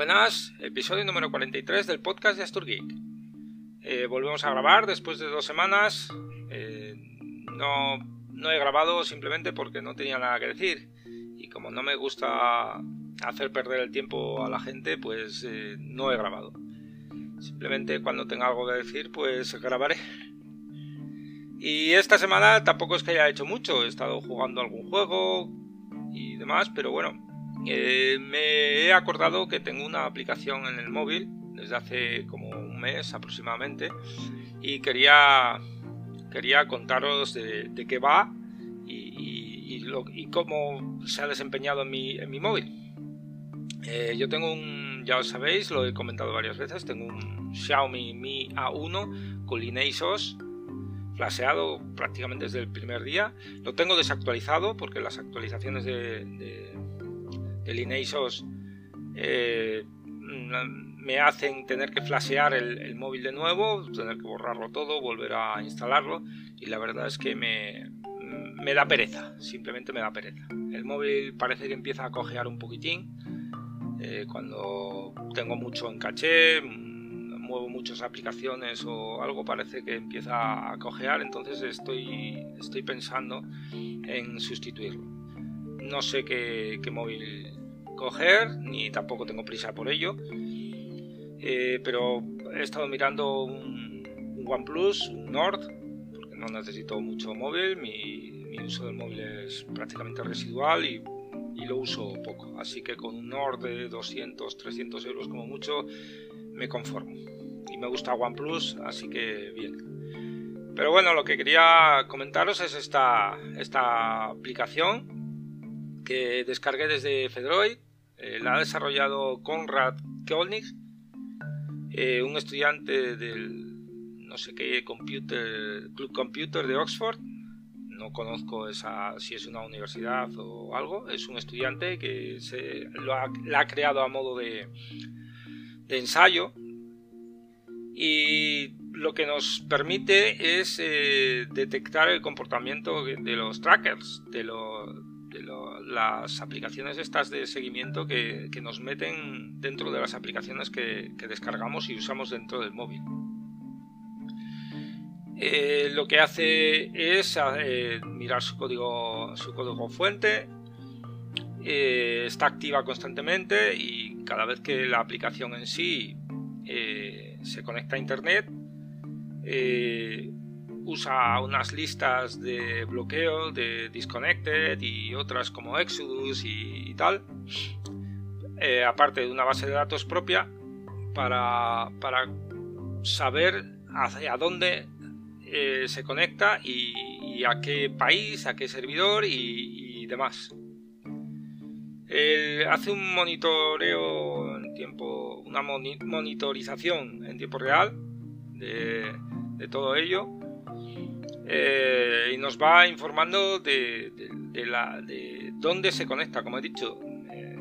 Buenas, episodio número 43 del podcast de Astur Geek. Eh, volvemos a grabar después de dos semanas. Eh, no, no he grabado simplemente porque no tenía nada que decir. Y como no me gusta hacer perder el tiempo a la gente, pues eh, no he grabado. Simplemente cuando tenga algo que decir, pues grabaré. Y esta semana tampoco es que haya hecho mucho. He estado jugando algún juego y demás, pero bueno, eh, me he acordado que tengo una aplicación en el móvil desde hace como un mes aproximadamente y quería, quería contaros de, qué va y, cómo se ha desempeñado en mi, en mi móvil. Eh, yo tengo un, ya os sabéis, lo he comentado varias veces, tengo un Xiaomi Mi A1 con Lineasos flasheado prácticamente desde el primer día. Lo tengo desactualizado porque las actualizaciones de el Inesos eh, me hacen tener que flashear el, móvil de nuevo, tener que borrarlo todo, volver a instalarlo y la verdad es que me, me da pereza, simplemente me da pereza. El móvil parece que empieza a cojear un poquitín eh, cuando tengo mucho en caché, muevo muchas aplicaciones o algo parece que empieza a cojear, entonces estoy, estoy pensando en sustituirlo. No sé qué, móvil coger, ni tampoco tengo prisa por ello. Eh, pero he estado mirando un, OnePlus, un Nord, porque no necesito mucho móvil, mi, uso del móvil es prácticamente residual y, lo uso poco. Así que con un Nord de 200, 300 euros como mucho, me conformo. Y me gusta OnePlus, así que bien. Pero bueno, lo que quería comentaros es esta, esta aplicación que descargué desde Fedroid eh, la ha desarrollado Konrad Koenig, eh, un estudiante del no sé qué computer, Club Computer de Oxford. No conozco esa, si es una universidad o algo. Es un estudiante que se, lo ha, la ha creado a modo de, ensayo y lo que nos permite es eh, detectar el comportamiento de los trackers, de, los las aplicaciones estas de seguimiento que, nos meten dentro de las aplicaciones que, descargamos y usamos dentro del móvil. Eh, lo que hace es eh, mirar su código, su código fuente, eh, está activa constantemente y cada vez que la aplicación en sí se conecta a internet, usa unas listas de bloqueo de Disconnected y otras como Exodus y, tal, eh, aparte de una base de datos propia para, para saber hacia dónde eh, se conecta y, a qué país, a qué servidor y, demás. hace un monitoreo en tiempo, una monitorización en tiempo real de, de todo ello eh, y nos va informando de, la, de, dónde se conecta, como he dicho. Eh,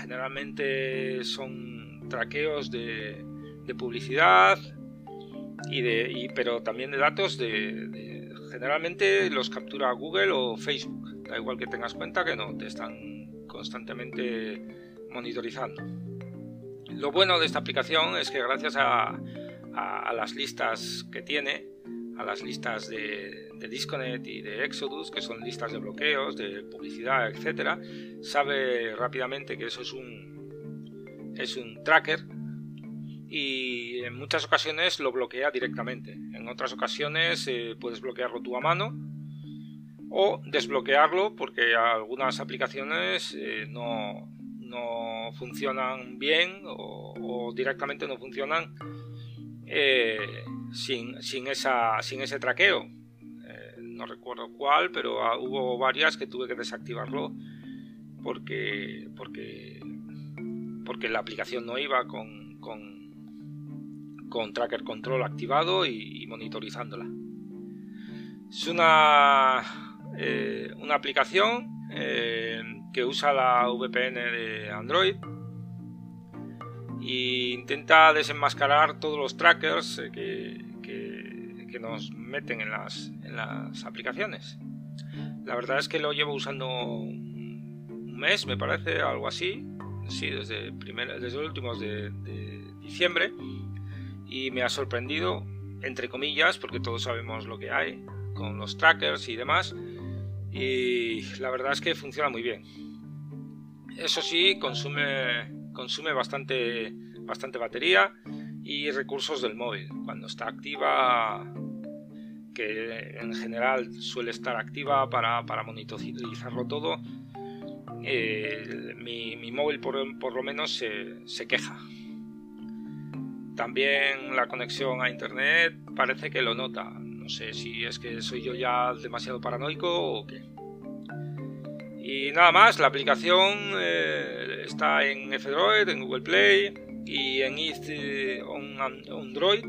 generalmente son traqueos de, publicidad, y de, pero también de datos de, generalmente los captura Google o Facebook. Da igual que tengas cuenta que no, te están constantemente monitorizando. Lo bueno de esta aplicación es que gracias a las listas que tiene, a las listas de, Disconnect y de Exodus, que son listas de bloqueos, de publicidad, etcétera, sabe rápidamente que eso es un, es un tracker y en muchas ocasiones lo bloquea directamente. En otras ocasiones eh, puedes bloquearlo tú a mano o desbloquearlo porque algunas aplicaciones eh, no, no, funcionan bien o, directamente no funcionan. Eh, sin, sin, esa, sin ese traqueo. Eh, no recuerdo cuál, pero hubo varias que tuve que desactivarlo porque, porque, porque la aplicación no iba con, con, con Tracker Control activado y, monitorizándola. Es una, eh, una aplicación eh, que usa la VPN de Android e intenta desenmascarar todos los trackers eh, que, nos meten en las, en las aplicaciones. La verdad es que lo llevo usando un mes, me parece, algo así. sí, desde, desde los últimos de, diciembre y me ha sorprendido, entre comillas, porque todos sabemos lo que hay con los trackers y demás, y la verdad es que funciona muy bien. Eso sí, consume, consume bastante, bastante batería y recursos del móvil. Cuando está activa, que en general suele estar activa para, para monitorizarlo todo, mi, móvil por, lo menos se, queja. También la conexión a internet parece que lo nota. No sé si es que soy yo ya demasiado paranoico o qué. Y nada más, la aplicación eh, está en F-Droid, en Google Play y en Easy on Android,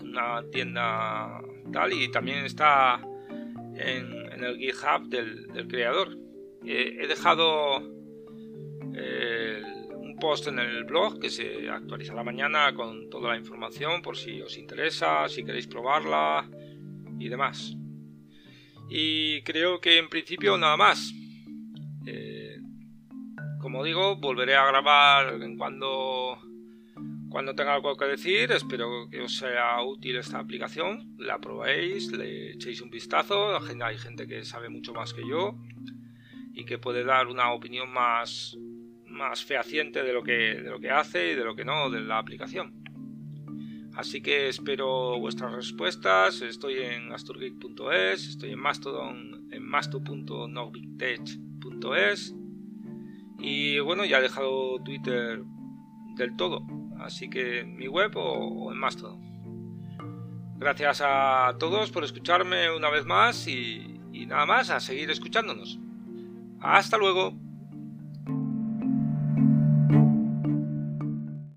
una tienda tal, y también está en, el GitHub del creador. Eh, he dejado eh, un post en el blog que se actualiza la mañana con toda la información por si os interesa, si queréis probarla y demás. Y creo que en principio nada más. Eh, como digo, volveré a grabar cuando cuando tenga algo que decir, espero que os sea útil esta aplicación, la probéis, le echéis un vistazo, hay gente que sabe mucho más que yo y que puede dar una opinión más, más fehaciente de lo, que, de lo que hace y de lo que no de la aplicación. Así que espero vuestras respuestas. Estoy en asturgeek.es, estoy en Mastodon, en masto.nogbigtech.es y bueno, ya he dejado Twitter del todo, así que mi web o, en Mastodon. Gracias a todos por escucharme una vez más y nada más, a seguir escuchándonos. Hasta luego.